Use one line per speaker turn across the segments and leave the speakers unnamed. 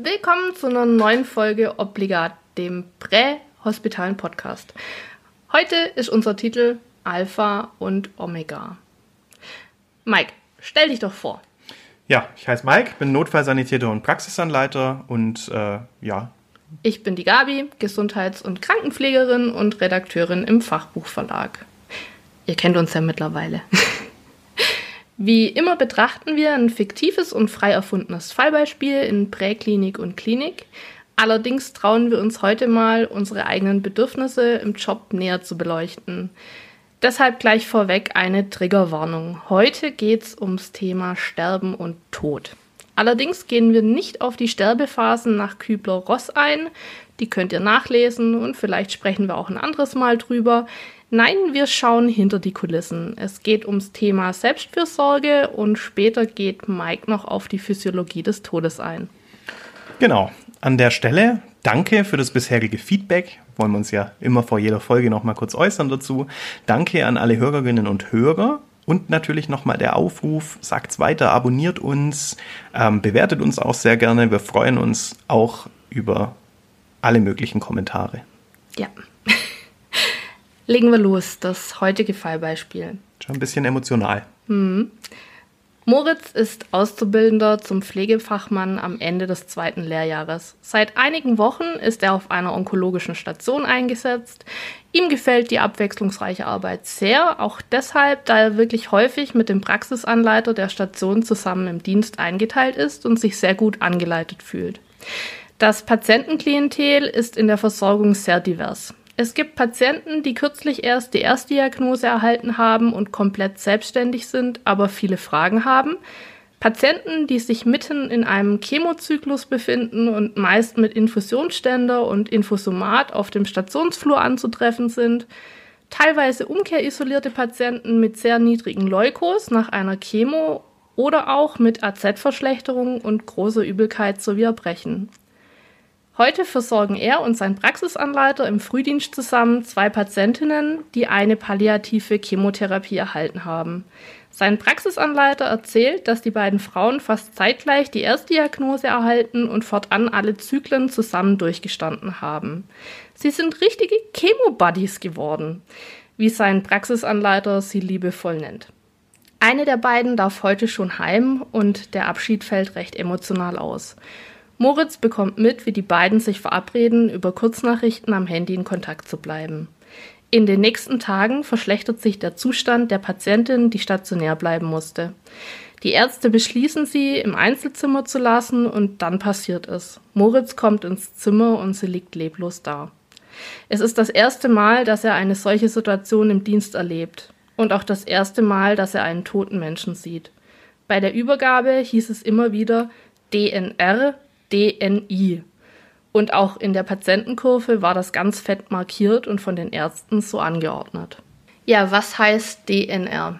Willkommen zu einer neuen Folge Obligat, dem Prähospitalen Podcast. Heute ist unser Titel Alpha und Omega. Mike, stell dich doch vor.
Ja, ich heiße Mike, bin Notfallsanitäter und Praxisanleiter und äh, ja.
Ich bin die Gabi, Gesundheits- und Krankenpflegerin und Redakteurin im Fachbuchverlag. Ihr kennt uns ja mittlerweile. Wie immer betrachten wir ein fiktives und frei erfundenes Fallbeispiel in Präklinik und Klinik. Allerdings trauen wir uns heute mal, unsere eigenen Bedürfnisse im Job näher zu beleuchten. Deshalb gleich vorweg eine Triggerwarnung. Heute geht's ums Thema Sterben und Tod. Allerdings gehen wir nicht auf die Sterbephasen nach Kübler-Ross ein. Die könnt ihr nachlesen und vielleicht sprechen wir auch ein anderes Mal drüber. Nein, wir schauen hinter die Kulissen. Es geht ums Thema Selbstfürsorge und später geht Mike noch auf die Physiologie des Todes ein.
Genau. An der Stelle danke für das bisherige Feedback. Wollen wir uns ja immer vor jeder Folge noch mal kurz äußern dazu. Danke an alle Hörerinnen und Hörer. Und natürlich nochmal der Aufruf, sagt's weiter, abonniert uns, ähm, bewertet uns auch sehr gerne. Wir freuen uns auch über alle möglichen Kommentare.
Ja. Legen wir los, das heutige Fallbeispiel.
Schon ein bisschen emotional.
Mhm. Moritz ist Auszubildender zum Pflegefachmann am Ende des zweiten Lehrjahres. Seit einigen Wochen ist er auf einer onkologischen Station eingesetzt. Ihm gefällt die abwechslungsreiche Arbeit sehr, auch deshalb, da er wirklich häufig mit dem Praxisanleiter der Station zusammen im Dienst eingeteilt ist und sich sehr gut angeleitet fühlt. Das Patientenklientel ist in der Versorgung sehr divers. Es gibt Patienten, die kürzlich erst die Erstdiagnose erhalten haben und komplett selbstständig sind, aber viele Fragen haben. Patienten, die sich mitten in einem Chemozyklus befinden und meist mit Infusionsständer und Infusomat auf dem Stationsflur anzutreffen sind. Teilweise umkehrisolierte Patienten mit sehr niedrigen Leukos nach einer Chemo oder auch mit AZ-Verschlechterung und großer Übelkeit sowie Erbrechen. Heute versorgen er und sein Praxisanleiter im Frühdienst zusammen zwei Patientinnen, die eine palliative Chemotherapie erhalten haben. Sein Praxisanleiter erzählt, dass die beiden Frauen fast zeitgleich die Erstdiagnose erhalten und fortan alle Zyklen zusammen durchgestanden haben. Sie sind richtige Chemo-Buddies geworden, wie sein Praxisanleiter sie liebevoll nennt. Eine der beiden darf heute schon heim und der Abschied fällt recht emotional aus. Moritz bekommt mit, wie die beiden sich verabreden, über Kurznachrichten am Handy in Kontakt zu bleiben. In den nächsten Tagen verschlechtert sich der Zustand der Patientin, die stationär bleiben musste. Die Ärzte beschließen sie, im Einzelzimmer zu lassen und dann passiert es. Moritz kommt ins Zimmer und sie liegt leblos da. Es ist das erste Mal, dass er eine solche Situation im Dienst erlebt und auch das erste Mal, dass er einen toten Menschen sieht. Bei der Übergabe hieß es immer wieder DNR, DNI. Und auch in der Patientenkurve war das ganz fett markiert und von den Ärzten so angeordnet. Ja, was heißt DNR?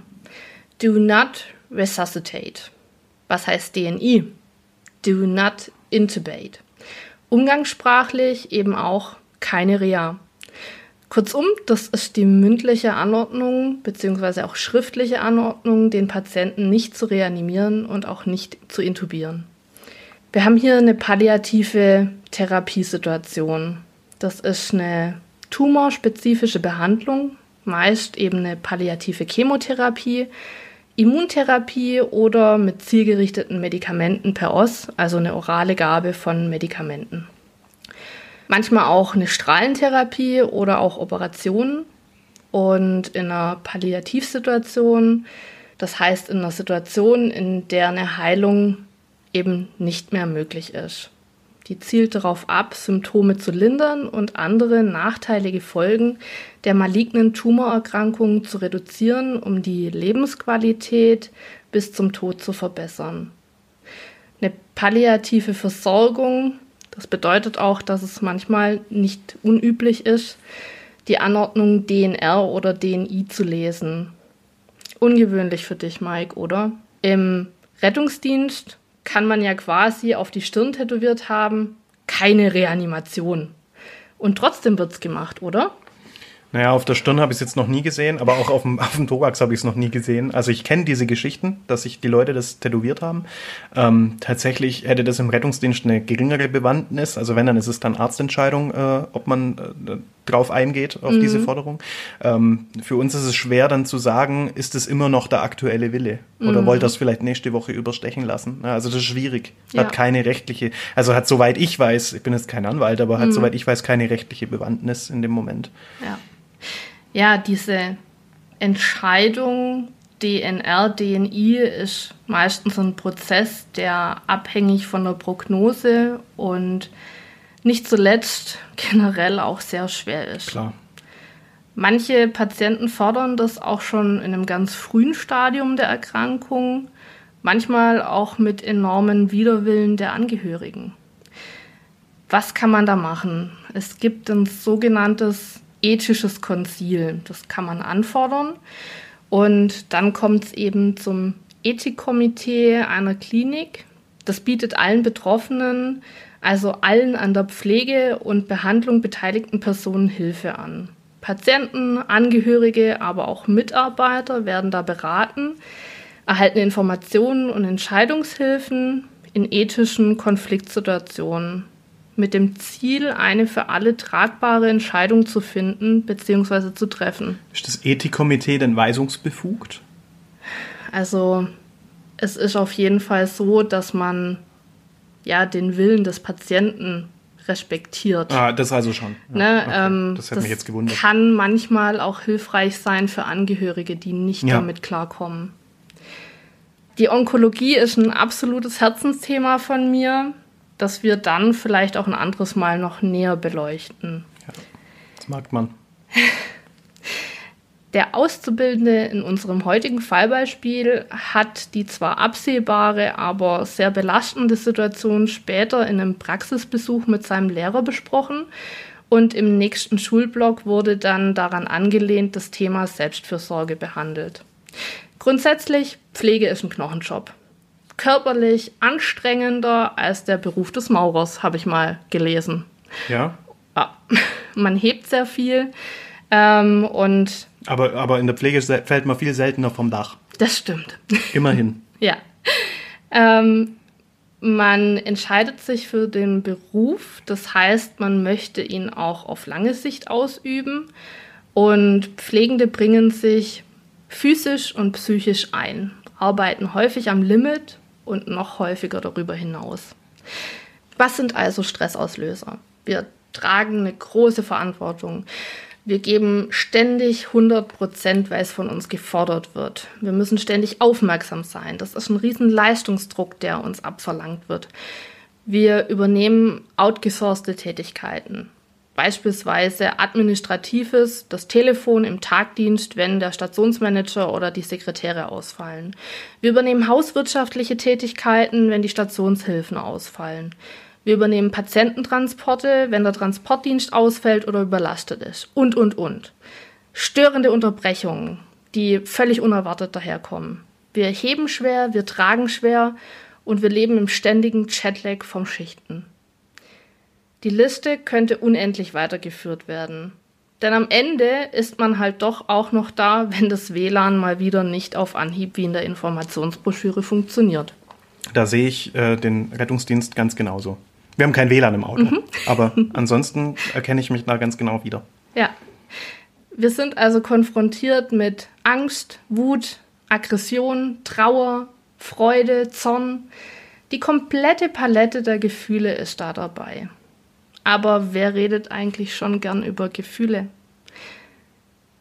Do not resuscitate. Was heißt DNI? Do not intubate. Umgangssprachlich eben auch keine Reha. Kurzum, das ist die mündliche Anordnung bzw. auch schriftliche Anordnung, den Patienten nicht zu reanimieren und auch nicht zu intubieren. Wir haben hier eine palliative Therapiesituation. Das ist eine tumorspezifische Behandlung, meist eben eine palliative Chemotherapie, Immuntherapie oder mit zielgerichteten Medikamenten per OS, also eine orale Gabe von Medikamenten. Manchmal auch eine Strahlentherapie oder auch Operationen. Und in einer Palliativsituation, das heißt in einer Situation, in der eine Heilung eben nicht mehr möglich ist. Die zielt darauf ab, Symptome zu lindern und andere nachteilige Folgen der malignen Tumorerkrankungen zu reduzieren, um die Lebensqualität bis zum Tod zu verbessern. Eine palliative Versorgung, das bedeutet auch, dass es manchmal nicht unüblich ist, die Anordnung DNR oder DNI zu lesen. Ungewöhnlich für dich, Mike, oder? Im Rettungsdienst kann man ja quasi auf die Stirn tätowiert haben, keine Reanimation. Und trotzdem wird's gemacht, oder?
Naja, auf der Stirn habe ich es jetzt noch nie gesehen, aber auch auf dem, auf dem Thorax habe ich es noch nie gesehen. Also ich kenne diese Geschichten, dass sich die Leute das tätowiert haben. Ähm, tatsächlich hätte das im Rettungsdienst eine geringere Bewandtnis. Also wenn, dann ist es dann Arztentscheidung, äh, ob man äh, drauf eingeht, auf mhm. diese Forderung. Ähm, für uns ist es schwer dann zu sagen, ist es immer noch der aktuelle Wille? Oder mhm. wollt ihr es vielleicht nächste Woche überstechen lassen? Also das ist schwierig. Ja. Hat keine rechtliche, also hat soweit ich weiß, ich bin jetzt kein Anwalt, aber hat mhm. soweit ich weiß keine rechtliche Bewandtnis in dem Moment.
Ja ja, diese Entscheidung DNR, DNI ist meistens ein Prozess, der abhängig von der Prognose und nicht zuletzt generell auch sehr schwer ist.
Klar.
Manche Patienten fordern das auch schon in einem ganz frühen Stadium der Erkrankung, manchmal auch mit enormen Widerwillen der Angehörigen. Was kann man da machen? Es gibt ein sogenanntes ethisches Konzil. Das kann man anfordern. Und dann kommt es eben zum Ethikkomitee einer Klinik. Das bietet allen Betroffenen, also allen an der Pflege und Behandlung beteiligten Personen Hilfe an. Patienten, Angehörige, aber auch Mitarbeiter werden da beraten, erhalten Informationen und Entscheidungshilfen in ethischen Konfliktsituationen mit dem Ziel, eine für alle tragbare Entscheidung zu finden bzw. zu treffen.
Ist das Ethikkomitee denn weisungsbefugt?
Also es ist auf jeden Fall so, dass man ja den Willen des Patienten respektiert.
Ah, das also schon.
Ja, ne, okay. ähm, das hat mich jetzt gewundert. Kann manchmal auch hilfreich sein für Angehörige, die nicht ja. damit klarkommen. Die Onkologie ist ein absolutes Herzensthema von mir das wir dann vielleicht auch ein anderes Mal noch näher beleuchten.
Ja, das mag man.
Der Auszubildende in unserem heutigen Fallbeispiel hat die zwar absehbare, aber sehr belastende Situation später in einem Praxisbesuch mit seinem Lehrer besprochen und im nächsten Schulblock wurde dann daran angelehnt das Thema Selbstfürsorge behandelt. Grundsätzlich, Pflege ist ein Knochenjob körperlich anstrengender als der Beruf des Maurers, habe ich mal gelesen.
Ja.
ja. Man hebt sehr viel ähm, und.
Aber, aber in der Pflege fällt man viel seltener vom Dach.
Das stimmt.
Immerhin.
ja. Ähm, man entscheidet sich für den Beruf, das heißt, man möchte ihn auch auf lange Sicht ausüben und Pflegende bringen sich physisch und psychisch ein, arbeiten häufig am Limit und noch häufiger darüber hinaus. Was sind also Stressauslöser? Wir tragen eine große Verantwortung. Wir geben ständig 100 Prozent, weil es von uns gefordert wird. Wir müssen ständig aufmerksam sein. Das ist ein riesen Leistungsdruck, der uns abverlangt wird. Wir übernehmen outgesourcete Tätigkeiten. Beispielsweise administratives, das Telefon im Tagdienst, wenn der Stationsmanager oder die Sekretäre ausfallen. Wir übernehmen hauswirtschaftliche Tätigkeiten, wenn die Stationshilfen ausfallen. Wir übernehmen Patiententransporte, wenn der Transportdienst ausfällt oder überlastet ist. Und, und, und. Störende Unterbrechungen, die völlig unerwartet daherkommen. Wir heben schwer, wir tragen schwer und wir leben im ständigen Chatlag vom Schichten. Die Liste könnte unendlich weitergeführt werden. Denn am Ende ist man halt doch auch noch da, wenn das WLAN mal wieder nicht auf Anhieb wie in der Informationsbroschüre funktioniert.
Da sehe ich äh, den Rettungsdienst ganz genauso. Wir haben kein WLAN im Auto, mhm. aber ansonsten erkenne ich mich da ganz genau wieder.
Ja. Wir sind also konfrontiert mit Angst, Wut, Aggression, Trauer, Freude, Zorn. Die komplette Palette der Gefühle ist da dabei. Aber wer redet eigentlich schon gern über Gefühle?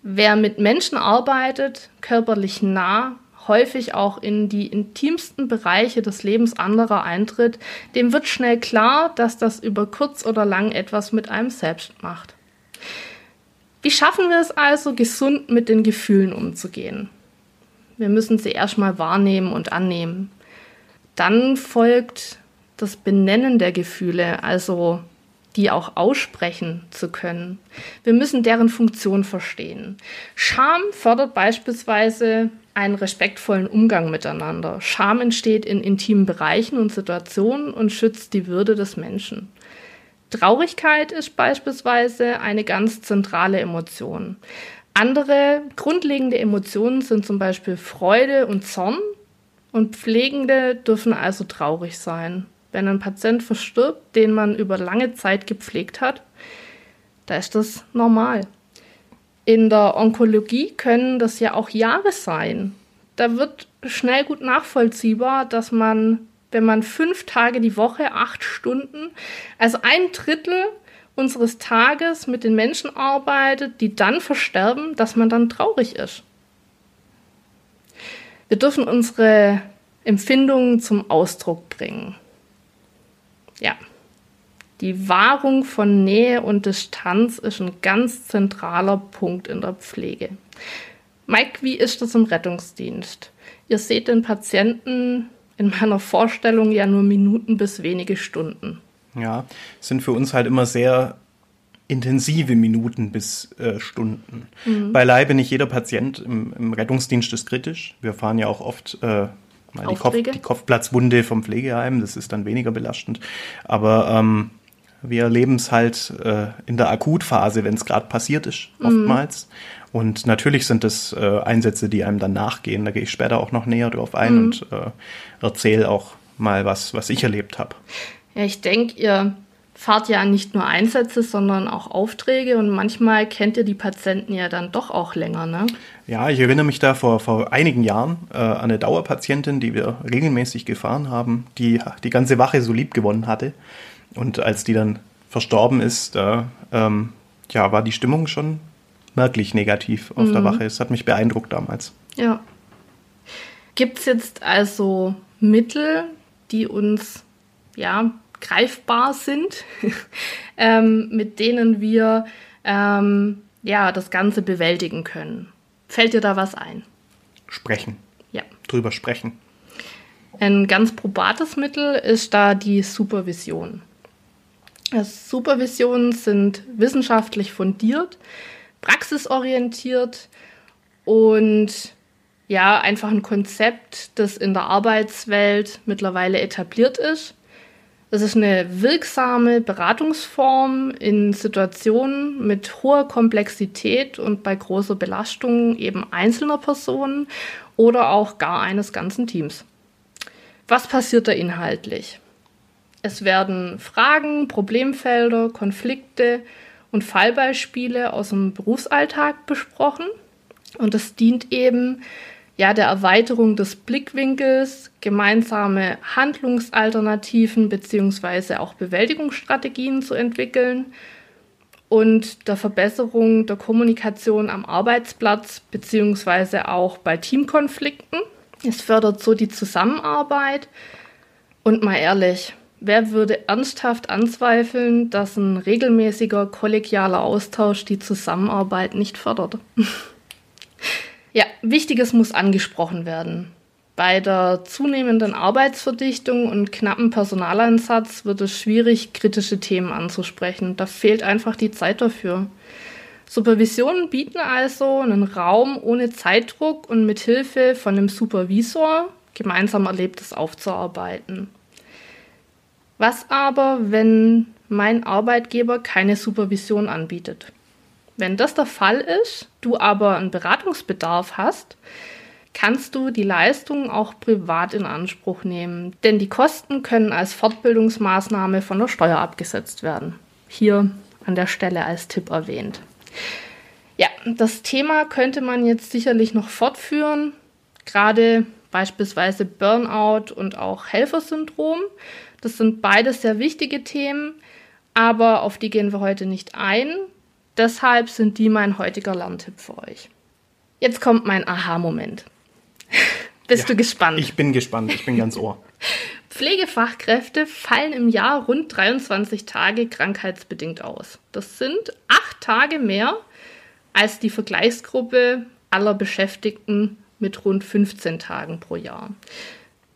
Wer mit Menschen arbeitet, körperlich nah, häufig auch in die intimsten Bereiche des Lebens anderer eintritt, dem wird schnell klar, dass das über kurz oder lang etwas mit einem selbst macht. Wie schaffen wir es also, gesund mit den Gefühlen umzugehen? Wir müssen sie erstmal wahrnehmen und annehmen. Dann folgt das Benennen der Gefühle, also die auch aussprechen zu können. Wir müssen deren Funktion verstehen. Scham fördert beispielsweise einen respektvollen Umgang miteinander. Scham entsteht in intimen Bereichen und Situationen und schützt die Würde des Menschen. Traurigkeit ist beispielsweise eine ganz zentrale Emotion. Andere grundlegende Emotionen sind zum Beispiel Freude und Zorn und Pflegende dürfen also traurig sein. Wenn ein Patient verstirbt, den man über lange Zeit gepflegt hat, da ist das normal. In der Onkologie können das ja auch Jahre sein. Da wird schnell gut nachvollziehbar, dass man, wenn man fünf Tage die Woche, acht Stunden, also ein Drittel unseres Tages mit den Menschen arbeitet, die dann versterben, dass man dann traurig ist. Wir dürfen unsere Empfindungen zum Ausdruck bringen. Ja. Die Wahrung von Nähe und Distanz ist ein ganz zentraler Punkt in der Pflege. Mike, wie ist das im Rettungsdienst? Ihr seht den Patienten in meiner Vorstellung ja nur Minuten bis wenige Stunden.
Ja, sind für uns halt immer sehr intensive Minuten bis äh, Stunden. Mhm. Beileibe nicht jeder Patient im, im, Rettungsdienst ist kritisch. Wir fahren ja auch oft äh, die, Kopf, die, Kopfplatzwunde vom Pflegeheim, das ist dann weniger belastend. Aber ähm, wir erleben es halt äh, in der Akutphase, wenn es gerade passiert ist, mhm. oftmals. Mhm. Und natürlich sind es äh, Einsätze, die einem dann nachgehen. Da gehe ich später auch noch näher drauf ein mhm. und äh, erzähle auch mal was, was ich erlebt habe.
Ja, ich denke, ihr fahrt ja nicht nur Einsätze, sondern auch Aufträge und manchmal kennt ihr die Patienten ja dann doch auch länger, ne?
Ja, ich erinnere mich da vor, vor einigen Jahren äh, an eine Dauerpatientin, die wir regelmäßig gefahren haben, die die ganze Wache so lieb gewonnen hatte. Und als die dann verstorben ist, da ähm, ja, war die Stimmung schon merklich negativ auf mhm. der Wache. Es hat mich beeindruckt damals.
Ja. Gibt es jetzt also Mittel, die uns ja greifbar sind, ähm, mit denen wir ähm, ja das Ganze bewältigen können? Fällt dir da was ein?
Sprechen.
Ja.
Drüber sprechen.
Ein ganz probates Mittel ist da die Supervision. Supervisionen sind wissenschaftlich fundiert, praxisorientiert und ja, einfach ein Konzept, das in der Arbeitswelt mittlerweile etabliert ist. Es ist eine wirksame Beratungsform in Situationen mit hoher Komplexität und bei großer Belastung eben einzelner Personen oder auch gar eines ganzen Teams. Was passiert da inhaltlich? Es werden Fragen, Problemfelder, Konflikte und Fallbeispiele aus dem Berufsalltag besprochen. Und es dient eben ja der Erweiterung des Blickwinkels, gemeinsame Handlungsalternativen bzw. auch Bewältigungsstrategien zu entwickeln und der Verbesserung der Kommunikation am Arbeitsplatz bzw. auch bei Teamkonflikten. Es fördert so die Zusammenarbeit und mal ehrlich, Wer würde ernsthaft anzweifeln, dass ein regelmäßiger kollegialer Austausch die Zusammenarbeit nicht fördert? ja, Wichtiges muss angesprochen werden. Bei der zunehmenden Arbeitsverdichtung und knappen Personaleinsatz wird es schwierig, kritische Themen anzusprechen. Da fehlt einfach die Zeit dafür. Supervisionen bieten also einen Raum ohne Zeitdruck und mit Hilfe von einem Supervisor gemeinsam Erlebtes aufzuarbeiten. Was aber, wenn mein Arbeitgeber keine Supervision anbietet? Wenn das der Fall ist, du aber einen Beratungsbedarf hast, kannst du die Leistung auch privat in Anspruch nehmen, denn die Kosten können als Fortbildungsmaßnahme von der Steuer abgesetzt werden. Hier an der Stelle als Tipp erwähnt. Ja, das Thema könnte man jetzt sicherlich noch fortführen, gerade beispielsweise Burnout und auch Helfersyndrom. Das sind beides sehr wichtige Themen. Aber auf die gehen wir heute nicht ein. Deshalb sind die mein heutiger Lerntipp für euch. Jetzt kommt mein Aha-Moment. Bist
Ja,
du gespannt?
Ich bin gespannt, ich bin ganz ohr.
Pflegefachkräfte fallen im Jahr rund 23 Tage krankheitsbedingt aus. Das sind acht Tage mehr als die Vergleichsgruppe aller Beschäftigten mit rund 15 Tagen pro Jahr.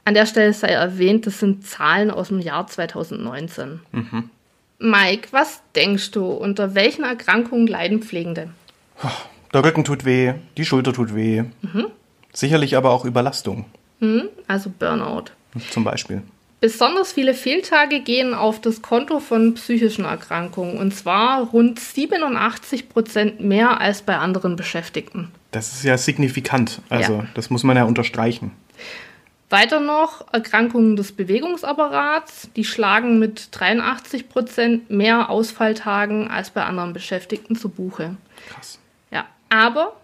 An der Stelle sei erwähnt, das sind Zahlen aus dem Jahr 2019. Mike, was denkst du, unter welchen Erkrankungen leiden Pflegende?
Der Rücken tut weh, die Schulter tut weh. Sicherlich aber auch Überlastung,
Also Burnout.
zum Beispiel.
Besonders viele Fehltage gehen auf das Konto von psychischen Erkrankungen und zwar rund 87 Prozent mehr als bei anderen Beschäftigten.
Das ist ja signifikant. Also,
Ja.
das muss man ja unterstreichen.
Weiter noch Erkrankungen des Bewegungsapparats, die schlagen mit 83 Prozent mehr Ausfalltagen als bei anderen Beschäftigten zu Buche.
Krass.
Ja, aber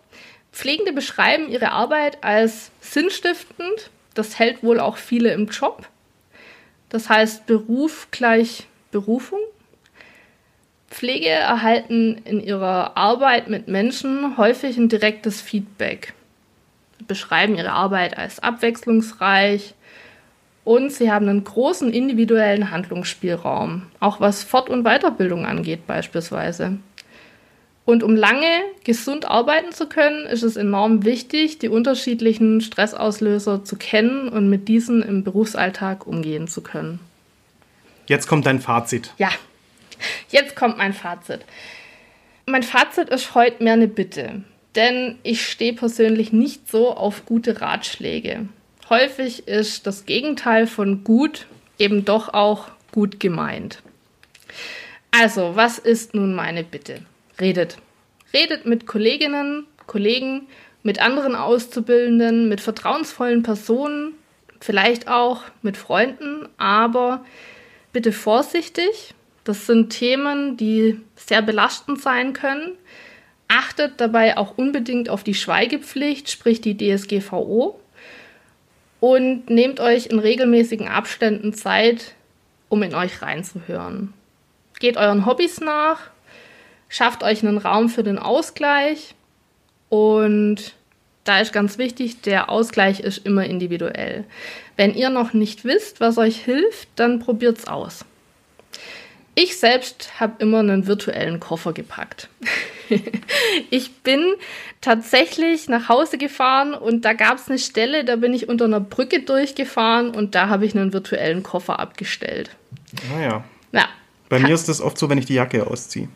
Pflegende beschreiben ihre Arbeit als sinnstiftend. Das hält wohl auch viele im Job. Das heißt Beruf gleich Berufung. Pflege erhalten in ihrer Arbeit mit Menschen häufig ein direktes Feedback. Beschreiben ihre Arbeit als abwechslungsreich und sie haben einen großen individuellen Handlungsspielraum, auch was Fort- und Weiterbildung angeht beispielsweise. Und um lange gesund arbeiten zu können, ist es enorm wichtig, die unterschiedlichen Stressauslöser zu kennen und mit diesen im Berufsalltag umgehen zu können.
Jetzt kommt dein Fazit.
Ja, jetzt kommt mein Fazit. Mein Fazit ist heute mehr eine Bitte, denn ich stehe persönlich nicht so auf gute Ratschläge. Häufig ist das Gegenteil von gut eben doch auch gut gemeint. Also, was ist nun meine Bitte? Redet. Redet mit Kolleginnen, Kollegen, mit anderen Auszubildenden, mit vertrauensvollen Personen, vielleicht auch mit Freunden, aber bitte vorsichtig. Das sind Themen, die sehr belastend sein können. Achtet dabei auch unbedingt auf die Schweigepflicht, sprich die DSGVO. Und nehmt euch in regelmäßigen Abständen Zeit, um in euch reinzuhören. Geht euren Hobbys nach, schafft euch einen Raum für den Ausgleich und da ist ganz wichtig, der Ausgleich ist immer individuell. Wenn ihr noch nicht wisst, was euch hilft, dann probiert's aus. Ich selbst habe immer einen virtuellen Koffer gepackt. ich bin tatsächlich nach Hause gefahren und da gab es eine Stelle, da bin ich unter einer Brücke durchgefahren und da habe ich einen virtuellen Koffer abgestellt.
Naja.
Ja,
Bei mir ist es oft so, wenn ich die Jacke ausziehe.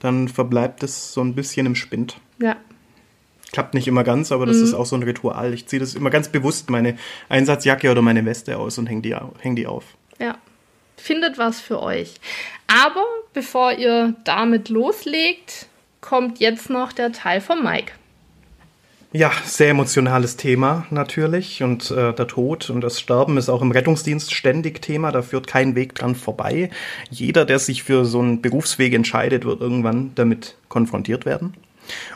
Dann verbleibt es so ein bisschen im Spind.
ja,
Klappt nicht immer ganz, aber das ist auch so ein Ritual. Ich ziehe das immer ganz bewusst, meine Einsatzjacke oder meine Weste aus und hänge die, häng die auf.
ja. Findet was für euch. Aber bevor ihr damit loslegt, kommt jetzt noch der Teil von Mike.
Ja, sehr emotionales Thema natürlich. Und äh, der Tod und das Sterben ist auch im Rettungsdienst ständig Thema. Da führt kein Weg dran vorbei. Jeder, der sich für so einen Berufsweg entscheidet, wird irgendwann damit konfrontiert werden.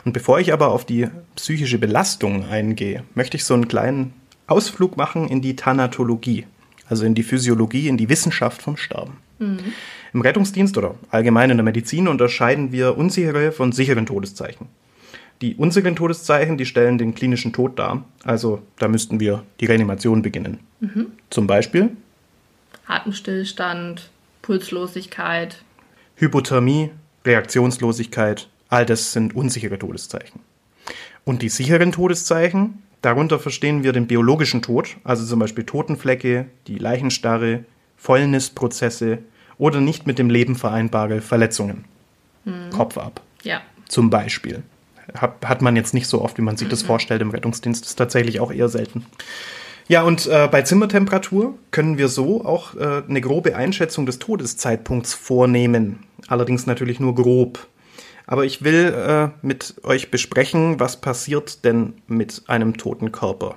Und bevor ich aber auf die psychische Belastung eingehe, möchte ich so einen kleinen Ausflug machen in die Thanatologie, also in die Physiologie, in die Wissenschaft vom Sterben. Im Rettungsdienst oder allgemein in der Medizin unterscheiden wir unsichere von sicheren Todeszeichen. Die unsicheren Todeszeichen, die stellen den klinischen Tod dar. Also da müssten wir die Reanimation beginnen. Zum Beispiel
Atemstillstand, Pulslosigkeit.
Hypothermie, Reaktionslosigkeit, all das sind unsichere Todeszeichen. Und die sicheren Todeszeichen, darunter verstehen wir den biologischen Tod, also zum Beispiel Totenflecke, die Leichenstarre, Fäulnisprozesse oder nicht mit dem Leben vereinbare Verletzungen. Kopf ab.
Ja,
Zum Beispiel. Hat, hat man jetzt nicht so oft, wie man sich das vorstellt im Rettungsdienst. ist tatsächlich auch eher selten. Ja, und äh, bei Zimmertemperatur können wir so auch äh, eine grobe Einschätzung des Todeszeitpunkts vornehmen. Allerdings natürlich nur grob. Aber ich will äh, mit euch besprechen, was passiert denn mit einem toten Körper.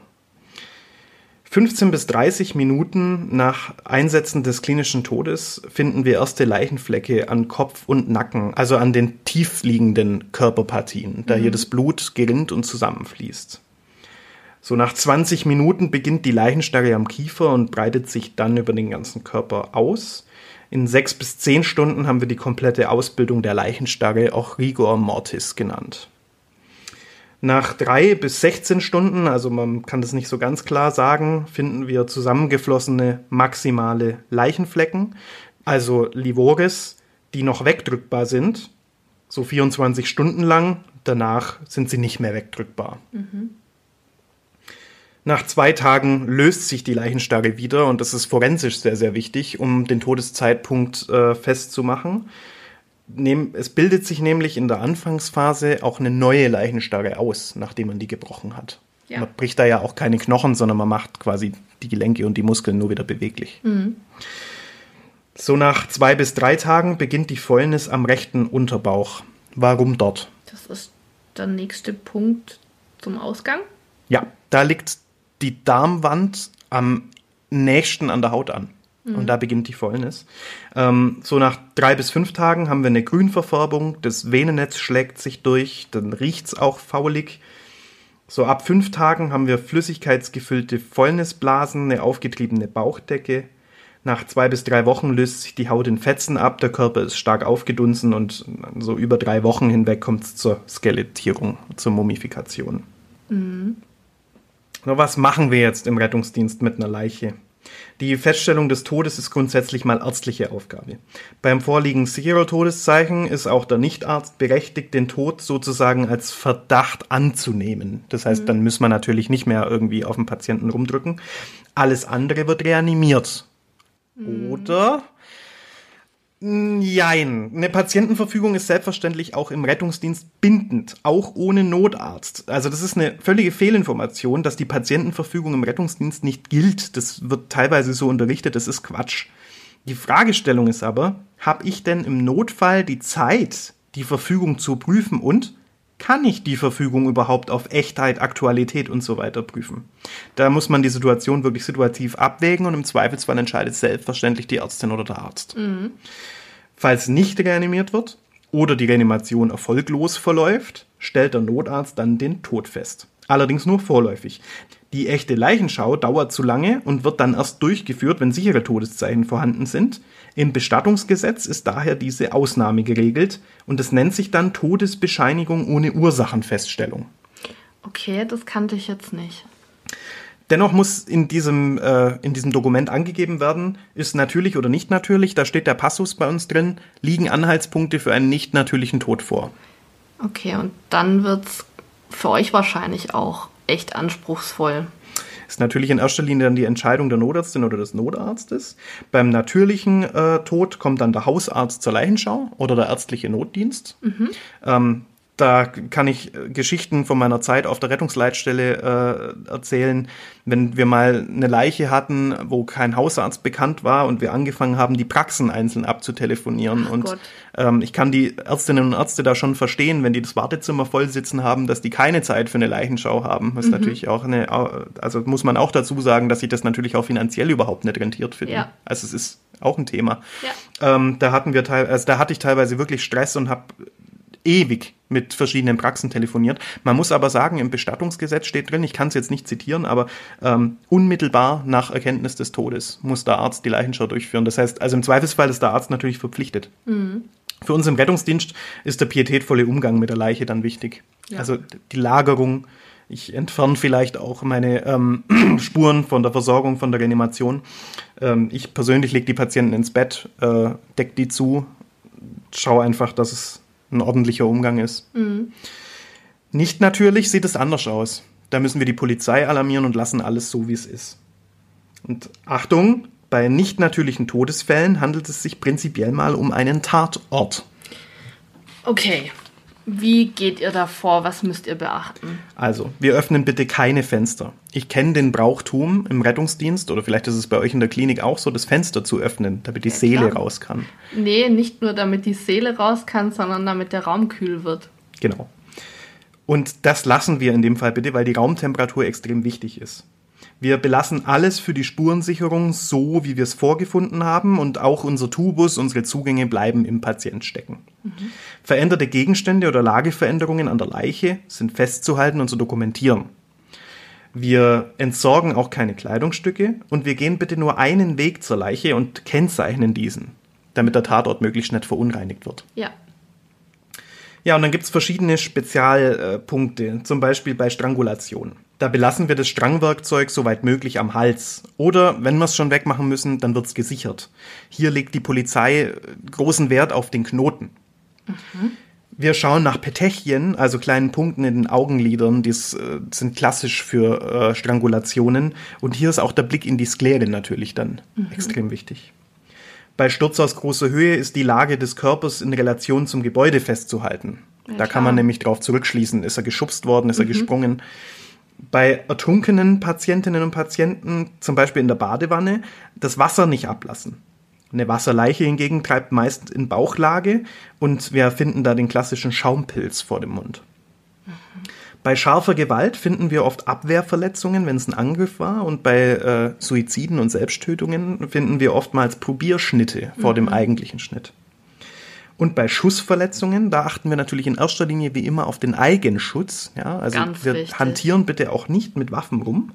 15 bis 30 Minuten nach Einsetzen des klinischen Todes finden wir erste Leichenflecke an Kopf und Nacken, also an den tiefliegenden Körperpartien, da hier das Blut gerinnt und zusammenfließt. So nach 20 Minuten beginnt die Leichenstarre am Kiefer und breitet sich dann über den ganzen Körper aus. In sechs bis zehn Stunden haben wir die komplette Ausbildung der Leichenstarre, auch Rigor Mortis genannt. Nach drei bis 16 Stunden, also man kann das nicht so ganz klar sagen, finden wir zusammengeflossene maximale Leichenflecken, also Livoris, die noch wegdrückbar sind, so 24 Stunden lang. Danach sind sie nicht mehr wegdrückbar. Mhm. Nach zwei Tagen löst sich die Leichenstarre wieder und das ist forensisch sehr, sehr wichtig, um den Todeszeitpunkt äh, festzumachen es bildet sich nämlich in der Anfangsphase auch eine neue Leichenstarre aus, nachdem man die gebrochen hat. Ja. Man bricht da ja auch keine Knochen, sondern man macht quasi die Gelenke und die Muskeln nur wieder beweglich. Mhm. So nach zwei bis drei Tagen beginnt die Fäulnis am rechten Unterbauch. Warum dort?
Das ist der nächste Punkt zum Ausgang.
Ja, da liegt die Darmwand am nächsten an der Haut an. Mhm. Und da beginnt die Fäulnis. Ähm, so nach drei bis fünf Tagen haben wir eine Grünverfärbung, das Venennetz schlägt sich durch, dann riecht es auch faulig. So ab fünf Tagen haben wir flüssigkeitsgefüllte Fäulnisblasen, eine aufgetriebene Bauchdecke. Nach zwei bis drei Wochen löst sich die Haut in Fetzen ab, der Körper ist stark aufgedunsen und so über drei Wochen hinweg kommt es zur Skelettierung, zur Mumifikation. Mhm. Nur was machen wir jetzt im Rettungsdienst mit einer Leiche? Die Feststellung des Todes ist grundsätzlich mal ärztliche Aufgabe. Beim Vorliegen sicherer Todeszeichen ist auch der Nichtarzt berechtigt, den Tod sozusagen als Verdacht anzunehmen. Das heißt, mhm. dann muss man natürlich nicht mehr irgendwie auf den Patienten rumdrücken. Alles andere wird reanimiert. Mhm. Oder Jein. Eine Patientenverfügung ist selbstverständlich auch im Rettungsdienst bindend, auch ohne Notarzt. Also das ist eine völlige Fehlinformation, dass die Patientenverfügung im Rettungsdienst nicht gilt. Das wird teilweise so unterrichtet, das ist Quatsch. Die Fragestellung ist aber, habe ich denn im Notfall die Zeit, die Verfügung zu prüfen und kann ich die Verfügung überhaupt auf Echtheit, Aktualität und so weiter prüfen? Da muss man die Situation wirklich situativ abwägen und im Zweifelsfall entscheidet selbstverständlich die Ärztin oder der Arzt. Mhm. Falls nicht reanimiert wird oder die Reanimation erfolglos verläuft, stellt der Notarzt dann den Tod fest. Allerdings nur vorläufig. Die echte Leichenschau dauert zu lange und wird dann erst durchgeführt, wenn sichere Todeszeichen vorhanden sind. Im Bestattungsgesetz ist daher diese Ausnahme geregelt und es nennt sich dann Todesbescheinigung ohne Ursachenfeststellung.
Okay, das kannte ich jetzt nicht.
Dennoch muss in diesem, äh, in diesem Dokument angegeben werden, ist natürlich oder nicht natürlich, da steht der Passus bei uns drin, liegen Anhaltspunkte für einen nicht natürlichen Tod vor.
Okay, und dann wird es für euch wahrscheinlich auch echt anspruchsvoll.
Ist natürlich in erster Linie dann die Entscheidung der Notärztin oder des Notarztes. Beim natürlichen äh, Tod kommt dann der Hausarzt zur Leichenschau oder der ärztliche Notdienst. Mhm. Ähm, da kann ich äh, Geschichten von meiner Zeit auf der Rettungsleitstelle äh, erzählen, wenn wir mal eine Leiche hatten, wo kein Hausarzt bekannt war und wir angefangen haben, die Praxen einzeln abzutelefonieren. Ach und ähm, ich kann die Ärztinnen und Ärzte da schon verstehen, wenn die das Wartezimmer voll sitzen haben, dass die keine Zeit für eine Leichenschau haben. Das ist mhm. natürlich auch eine, also muss man auch dazu sagen, dass sich das natürlich auch finanziell überhaupt nicht rentiert für die. Ja. Also es ist auch ein Thema. Ja. Ähm, da hatten wir also da hatte ich teilweise wirklich Stress und habe ewig mit verschiedenen Praxen telefoniert. Man muss aber sagen, im Bestattungsgesetz steht drin, ich kann es jetzt nicht zitieren, aber ähm, unmittelbar nach Erkenntnis des Todes muss der Arzt die Leichenschau durchführen. Das heißt, also im Zweifelsfall ist der Arzt natürlich verpflichtet. Mhm. Für uns im Rettungsdienst ist der pietätvolle Umgang mit der Leiche dann wichtig. Ja. Also die Lagerung, ich entferne vielleicht auch meine ähm, Spuren von der Versorgung, von der Reanimation. Ähm, ich persönlich lege die Patienten ins Bett, äh, decke die zu, schaue einfach, dass es ein ordentlicher Umgang ist. Mhm. Nicht natürlich sieht es anders aus. Da müssen wir die Polizei alarmieren und lassen alles so, wie es ist. Und Achtung, bei nicht natürlichen Todesfällen handelt es sich prinzipiell mal um einen Tatort.
Okay, wie geht ihr da vor? Was müsst ihr beachten?
Also, wir öffnen bitte keine Fenster. Ich kenne den Brauchtum im Rettungsdienst oder vielleicht ist es bei euch in der Klinik auch so, das Fenster zu öffnen, damit die ja, Seele klar. raus kann.
Nee, nicht nur damit die Seele raus kann, sondern damit der Raum kühl wird.
Genau. Und das lassen wir in dem Fall bitte, weil die Raumtemperatur extrem wichtig ist. Wir belassen alles für die Spurensicherung so, wie wir es vorgefunden haben und auch unser Tubus, unsere Zugänge bleiben im Patient stecken. Mhm. Veränderte Gegenstände oder Lageveränderungen an der Leiche sind festzuhalten und zu dokumentieren. Wir entsorgen auch keine Kleidungsstücke und wir gehen bitte nur einen Weg zur Leiche und kennzeichnen diesen. damit der Tatort möglichst nicht verunreinigt wird.
Ja.
Ja, und dann gibt's verschiedene Spezialpunkte, zum Beispiel bei Strangulation. Da belassen wir das Strangwerkzeug soweit möglich am Hals. Oder wenn wir es schon wegmachen müssen, dann wird's gesichert. Hier legt die Polizei äh, großen Wert auf den Knoten. Wir schauen nach Petechien, also kleinen Punkten in den Augenlidern, die äh, sind klassisch für äh, Strangulationen. Und hier ist auch der Blick in die Sklere natürlich dann extrem wichtig. Bei Sturz aus großer Höhe ist die Lage des Körpers in Relation zum Gebäude festzuhalten.
Ja,
da kann
klar.
man nämlich drauf zurückschließen, ist er geschubst worden, ist er gesprungen. Bei ertrunkenen Patientinnen und Patienten, zum Beispiel in der Badewanne, das Wasser nicht ablassen. Eine Wasserleiche hingegen treibt meist in Bauchlage und wir finden da den klassischen Schaumpilz vor dem Mund. Bei scharfer Gewalt finden wir oft Abwehrverletzungen, wenn es ein Angriff war. Und bei äh, Suiziden und Selbsttötungen finden wir oftmals Probierschnitte vor dem eigentlichen Schnitt. Und bei Schussverletzungen, da achten wir natürlich in erster Linie wie immer auf den Eigenschutz. Ja, also
Ganz
wir
wichtig.
hantieren bitte auch nicht mit Waffen rum.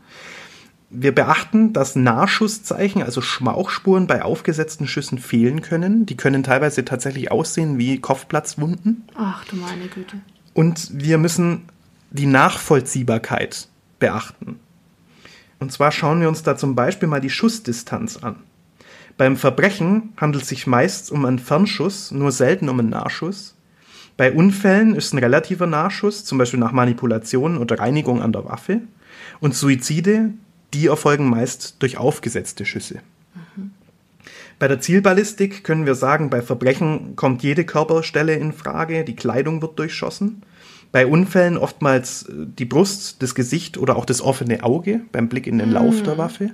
Wir beachten, dass Nahschusszeichen, also Schmauchspuren bei aufgesetzten Schüssen fehlen können. Die können teilweise tatsächlich aussehen wie Kopfplatzwunden.
Ach du meine Güte.
Und wir müssen die Nachvollziehbarkeit beachten. Und zwar schauen wir uns da zum Beispiel mal die Schussdistanz an. Beim Verbrechen handelt es sich meist um einen Fernschuss, nur selten um einen Nahschuss. Bei Unfällen ist ein relativer Nahschuss, zum Beispiel nach Manipulation oder Reinigung an der Waffe. Und Suizide, die erfolgen meist durch aufgesetzte Schüsse. Bei der Zielballistik können wir sagen, bei Verbrechen kommt jede Körperstelle in Frage, die Kleidung wird durchschossen. Bei Unfällen oftmals äh, die Brust, das Gesicht oder auch das offene Auge beim Blick in den Lauf der Waffe.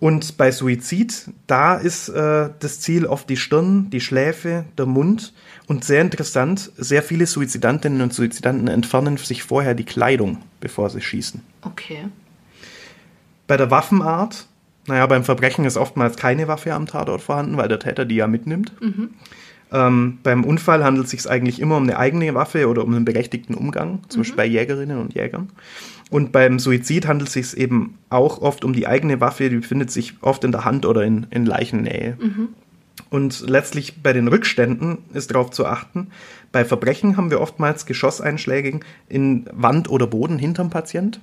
Und bei Suizid, da ist äh, das Ziel oft die Stirn, die Schläfe, der Mund. Und sehr interessant, sehr viele Suizidantinnen und Suizidanten entfernen sich vorher die Kleidung, bevor sie schießen.
Okay.
Bei der Waffenart, naja, beim Verbrechen ist oftmals keine Waffe am Tatort vorhanden, weil der Täter die ja mitnimmt. Ähm, beim Unfall handelt es sich eigentlich immer um eine eigene Waffe oder um einen berechtigten Umgang, zum Beispiel bei Jägerinnen und Jägern. Und beim Suizid handelt es sich eben auch oft um die eigene Waffe, die befindet sich oft in der Hand oder in, in Leichennähe. Und letztlich bei den Rückständen ist darauf zu achten, bei Verbrechen haben wir oftmals Geschosseinschläge in Wand oder Boden hinterm Patient.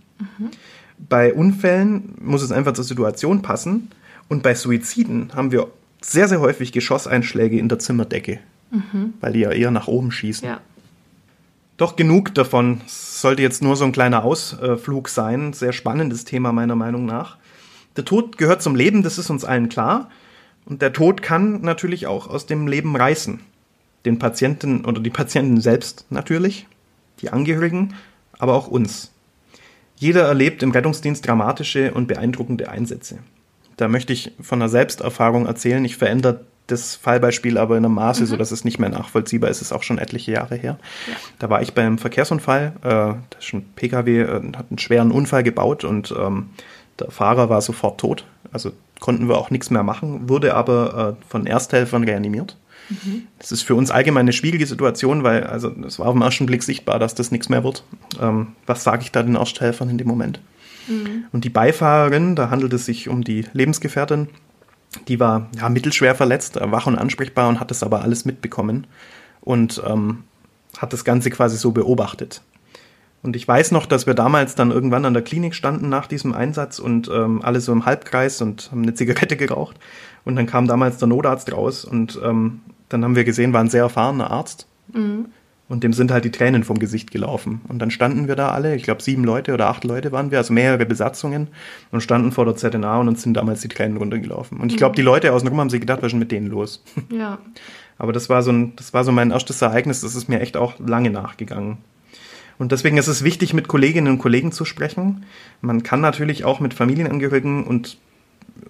Bei Unfällen muss es einfach zur Situation passen. Und bei Suiziden haben wir sehr, sehr häufig Geschosseinschläge in der Zimmerdecke, weil die ja eher nach oben schießen.
Ja.
Doch genug davon. Sollte jetzt nur so ein kleiner Ausflug sein. Sehr spannendes Thema meiner Meinung nach. Der Tod gehört zum Leben, das ist uns allen klar. Und der Tod kann natürlich auch aus dem Leben reißen. Den Patienten oder die Patienten selbst natürlich, die Angehörigen, aber auch uns. Jeder erlebt im Rettungsdienst dramatische und beeindruckende Einsätze. Da möchte ich von einer Selbsterfahrung erzählen. Ich verändere das Fallbeispiel aber in einem Maße, so dass es nicht mehr nachvollziehbar ist. Es ist auch schon etliche Jahre her. Da war ich beim Verkehrsunfall. Äh, da ist ein PKW, äh, hat einen schweren Unfall gebaut und ähm, der Fahrer war sofort tot. Also konnten wir auch nichts mehr machen, wurde aber äh, von Ersthelfern reanimiert. Das ist für uns allgemein eine schwierige Situation, weil also es war auf den ersten Blick sichtbar, dass das nichts mehr wird. Ähm, was sage ich da den Ersthelfern in dem Moment? Und die Beifahrerin, da handelt es sich um die Lebensgefährtin, die war ja, mittelschwer verletzt, äh, wach und ansprechbar und hat das aber alles mitbekommen und ähm, hat das Ganze quasi so beobachtet. Und ich weiß noch, dass wir damals dann irgendwann an der Klinik standen nach diesem Einsatz und ähm, alle so im Halbkreis und haben eine Zigarette geraucht. Und dann kam damals der Notarzt raus und ähm, dann haben wir gesehen, war ein sehr erfahrener Arzt. Und dem sind halt die Tränen vom Gesicht gelaufen. Und dann standen wir da alle, ich glaube sieben Leute oder acht Leute waren wir, also mehrere Besatzungen, und standen vor der ZNA und uns sind damals die Tränen runtergelaufen. Und ich glaube, die Leute außenrum haben sich gedacht, was ist denn mit denen los?
Ja.
Aber das war so ein, das war so mein erstes Ereignis, das ist mir echt auch lange nachgegangen. Und deswegen ist es wichtig, mit Kolleginnen und Kollegen zu sprechen. Man kann natürlich auch mit Familienangehörigen und,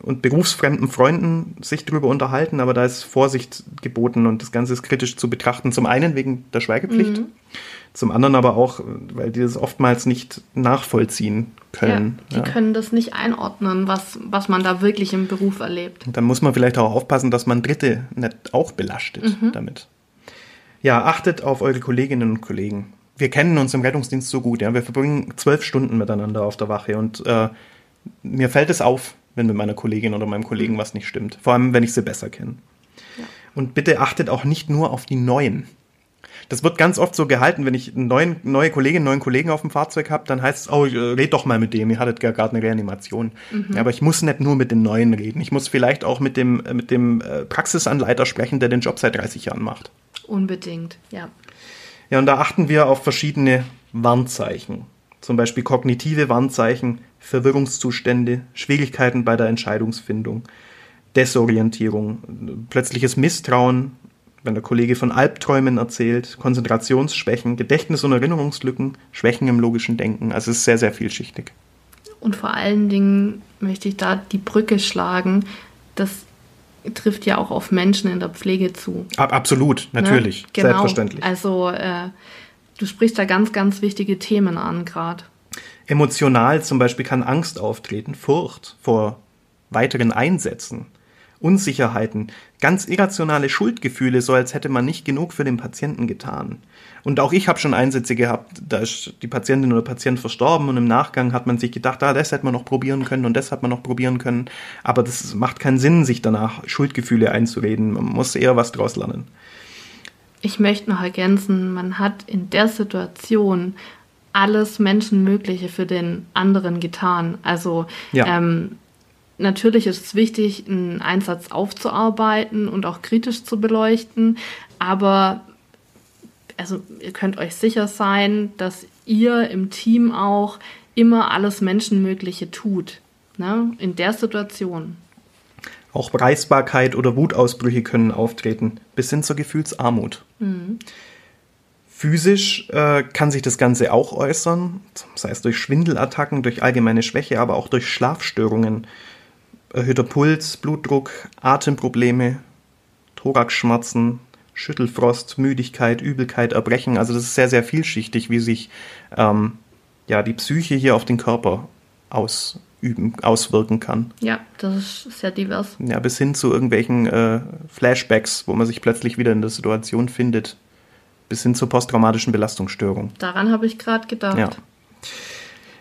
und berufsfremden Freunden sich darüber unterhalten, aber da ist Vorsicht geboten und das Ganze ist kritisch zu betrachten. Zum einen wegen der Schweigepflicht, zum anderen aber auch, weil die das oftmals nicht nachvollziehen können.
ja. Die können das nicht einordnen, was, was man da wirklich im Beruf erlebt.
Und dann muss man vielleicht auch aufpassen, dass man Dritte nicht auch belastet damit. Ja, achtet auf eure Kolleginnen und Kollegen. Wir kennen uns im Rettungsdienst so gut, ja. Wir verbringen zwölf Stunden miteinander auf der Wache und äh, mir fällt es auf, wenn mit meiner Kollegin oder meinem Kollegen was nicht stimmt. Vor allem, wenn ich sie besser kenne.
Ja.
Und bitte achtet auch nicht nur auf die Neuen. Das wird ganz oft so gehalten, wenn ich einen neuen, neue Kolleginnen, neuen Kollegen auf dem Fahrzeug habe, dann heißt es, oh, äh, red doch mal mit dem, ihr hattet ja gerade eine Reanimation. Ja, aber ich muss nicht nur mit den Neuen reden. Ich muss vielleicht auch mit dem, äh, mit dem äh, Praxisanleiter sprechen, der den Job seit 30 Jahren macht.
Unbedingt, ja.
Ja, und da achten wir auf verschiedene Warnzeichen. Zum Beispiel kognitive Warnzeichen, Verwirrungszustände, Schwierigkeiten bei der Entscheidungsfindung, Desorientierung, plötzliches Misstrauen, wenn der Kollege von Albträumen erzählt, Konzentrationsschwächen, Gedächtnis- und Erinnerungslücken, Schwächen im logischen Denken. Also es ist sehr, sehr vielschichtig.
Und vor allen Dingen möchte ich da die Brücke schlagen, das trifft ja auch auf Menschen in der Pflege zu.
Ab, absolut,
ne?
natürlich,
Genau.
selbstverständlich.
Also äh, du sprichst da ganz, ganz wichtige Themen an gerade.
Emotional zum Beispiel kann Angst auftreten, Furcht vor weiteren Einsätzen, Unsicherheiten, ganz irrationale Schuldgefühle, so als hätte man nicht genug für den Patienten getan. Und auch ich habe schon Einsätze gehabt, da ist die Patientin oder Patient verstorben und im Nachgang hat man sich gedacht, ah, das hätte man noch probieren können und das hat man noch probieren können. Aber das macht keinen Sinn, sich danach Schuldgefühle einzureden. Man muss eher was draus lernen.
Ich möchte noch ergänzen, man hat in der Situation alles Menschenmögliche für den anderen getan. Also
Ja.
ähm, natürlich ist es wichtig, einen Einsatz aufzuarbeiten und auch kritisch zu beleuchten, aber also ihr könnt euch sicher sein, dass ihr im Team auch immer alles Menschenmögliche tut. Ne? In der Situation.
Auch Preisbarkeit oder Wutausbrüche können auftreten, bis hin zur Gefühlsarmut. Physisch äh, kann sich das Ganze auch äußern, sei es durch Schwindelattacken, durch allgemeine Schwäche, aber auch durch Schlafstörungen, erhöhter Puls, Blutdruck, Atemprobleme, Thoraxschmerzen, Schüttelfrost, Müdigkeit, Übelkeit, Erbrechen. Also das ist sehr, sehr vielschichtig, wie sich ähm, ja, die Psyche hier auf den Körper ausüben, auswirken kann.
Ja, das ist sehr divers.
Ja, bis hin zu irgendwelchen äh, Flashbacks, wo man sich plötzlich wieder in der Situation findet. Bis hin zur posttraumatischen Belastungsstörung.
Daran habe ich gerade gedacht.
Ja.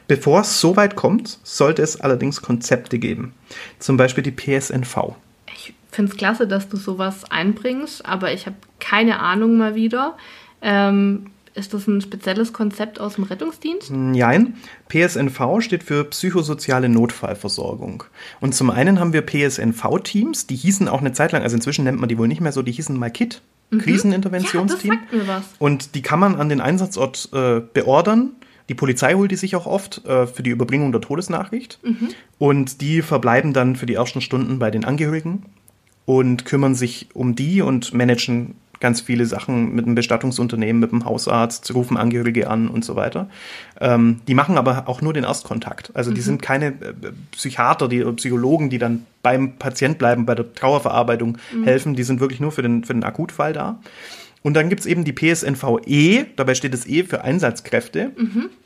Bevor es so weit kommt, sollte es allerdings Konzepte geben. Zum Beispiel die PSNV.
Ich finde es klasse, dass du sowas einbringst, aber ich habe keine Ahnung mal wieder. Ähm, ist das ein spezielles Konzept aus dem Rettungsdienst?
Nein, PSNV steht für psychosoziale Notfallversorgung. Und zum einen haben wir PSNV-Teams, die hießen auch eine Zeit lang, also inzwischen nennt man die wohl nicht mehr so, die hießen mal KIT, Kriseninterventionsteam.
Ja, das sagt mir was.
Und die kann man an den Einsatzort äh, beordern. Die Polizei holt die sich auch oft äh, für die Überbringung der Todesnachricht. Und die verbleiben dann für die ersten Stunden bei den Angehörigen und kümmern sich um die und managen ganz viele Sachen mit dem Bestattungsunternehmen, mit dem Hausarzt, rufen Angehörige an und so weiter. Ähm, die machen aber auch nur den Erstkontakt. Also die sind keine äh, Psychiater, die oder Psychologen, die dann beim Patient bleiben, bei der Trauerverarbeitung helfen. Die sind wirklich nur für den, für den Akutfall da. Und dann gibt's eben die PSNVE, dabei steht das E für Einsatzkräfte.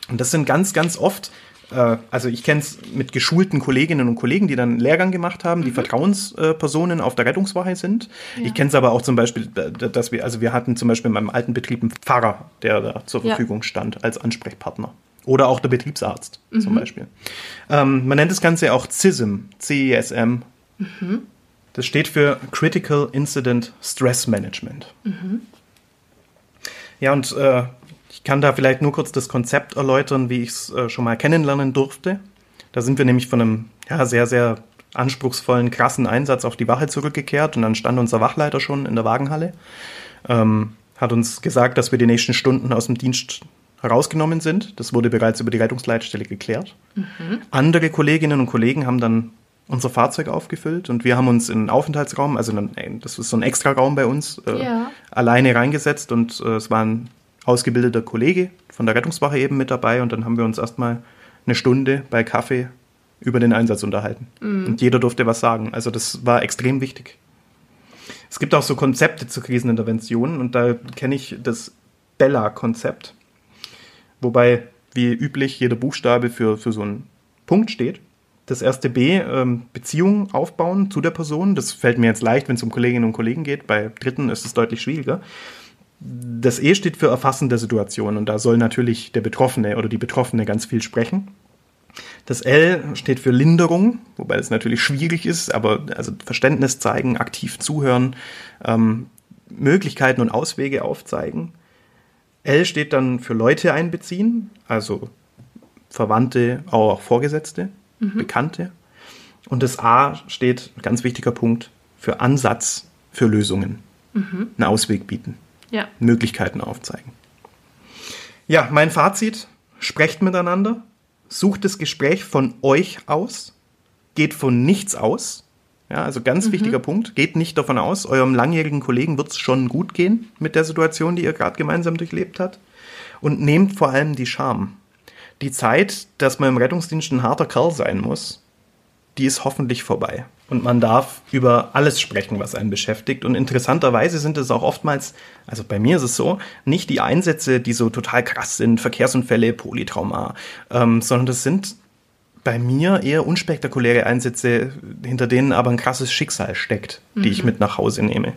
Und das sind ganz, ganz oft, äh, also ich kenne es mit geschulten Kolleginnen und Kollegen, die dann einen Lehrgang gemacht haben, die Vertrauenspersonen auf der Rettungswache sind. Ich kenne es aber auch zum Beispiel, dass wir, also wir hatten zum Beispiel in meinem alten Betrieb einen Pfarrer, der da zur
Ja.
Verfügung stand als Ansprechpartner. Oder auch der Betriebsarzt zum Beispiel. Ähm, man nennt das Ganze auch CISM, C-I-S-M. Das steht für Critical Incident Stress Management. Ja, und äh, ich kann da vielleicht nur kurz das Konzept erläutern, wie ich es äh, schon mal kennenlernen durfte. Da sind wir nämlich von einem ja, sehr, sehr anspruchsvollen, krassen Einsatz auf die Wache zurückgekehrt und dann stand unser Wachleiter schon in der Wagenhalle, ähm, hat uns gesagt, dass wir die nächsten Stunden aus dem Dienst herausgenommen sind. Das wurde bereits über die Rettungsleitstelle geklärt. Andere Kolleginnen und Kollegen haben dann unser Fahrzeug aufgefüllt und wir haben uns in einen Aufenthaltsraum, also in einen, das ist so ein Extraraum bei uns, äh,
Ja.
alleine reingesetzt und äh, es war ein ausgebildeter Kollege von der Rettungswache eben mit dabei und dann haben wir uns erstmal eine Stunde bei Kaffee über den Einsatz unterhalten. Und jeder durfte was sagen. Also das war extrem wichtig. Es gibt auch so Konzepte zur Krisenintervention und da kenne ich das Bella-Konzept, wobei wie üblich jeder Buchstabe für, für so einen Punkt steht. Das erste B, ähm, Beziehung aufbauen zu der Person. Das fällt mir jetzt leicht, wenn es um Kolleginnen und Kollegen geht. Bei Dritten ist es deutlich schwieriger. Das E steht für Erfassen der Situation und da soll natürlich der Betroffene oder die Betroffene ganz viel sprechen. Das L steht für Linderung, wobei das natürlich schwierig ist, aber also Verständnis zeigen, aktiv zuhören, ähm, Möglichkeiten und Auswege aufzeigen. L steht dann für Leute einbeziehen, also Verwandte, auch Vorgesetzte, Bekannte. Und das A steht, ganz wichtiger Punkt, für Ansatz für Lösungen. Einen Ausweg bieten,
Ja.
Möglichkeiten aufzeigen. Ja, mein Fazit, sprecht miteinander, sucht das Gespräch von euch aus, geht von nichts aus. Ja, also ganz wichtiger Punkt, geht nicht davon aus, eurem langjährigen Kollegen wird es schon gut gehen mit der Situation, die ihr gerade gemeinsam durchlebt habt. Und nehmt vor allem die Scham. Die Zeit, dass man im Rettungsdienst ein harter Kerl sein muss, die ist hoffentlich vorbei. Und man darf über alles sprechen, was einen beschäftigt. Und interessanterweise sind es auch oftmals, also bei mir ist es so, nicht die Einsätze, die so total krass sind, Verkehrsunfälle, Polytrauma, ähm, sondern das sind bei mir eher unspektakuläre Einsätze, hinter denen aber ein krasses Schicksal steckt, die ich mit nach Hause nehme.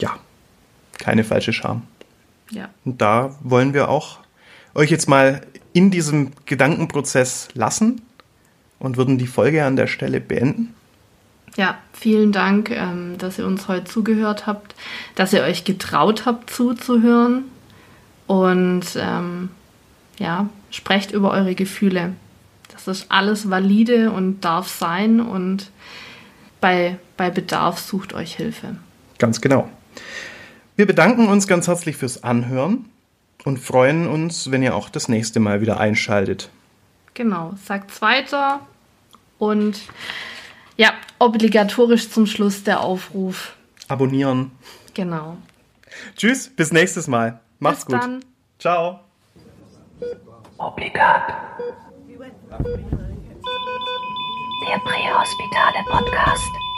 Ja, keine falsche Scham.
Ja.
Und da wollen wir auch euch jetzt mal in diesem Gedankenprozess lassen und würden die Folge an der Stelle beenden.
Ja, vielen Dank, ähm, dass ihr uns heute zugehört habt, dass ihr euch getraut habt zuzuhören und ähm, ja, sprecht über eure Gefühle. Das ist alles valide und darf sein und bei, bei Bedarf sucht euch Hilfe.
Ganz genau. Wir bedanken uns ganz herzlich fürs Anhören und freuen uns, wenn ihr auch das nächste Mal wieder einschaltet.
Genau, sagt's weiter und ja, obligatorisch zum Schluss der Aufruf.
Abonnieren.
Genau.
Tschüss, bis nächstes Mal. Macht's
Bis
gut.
dann.
Ciao.
Obligat. Der Prähospitale Podcast.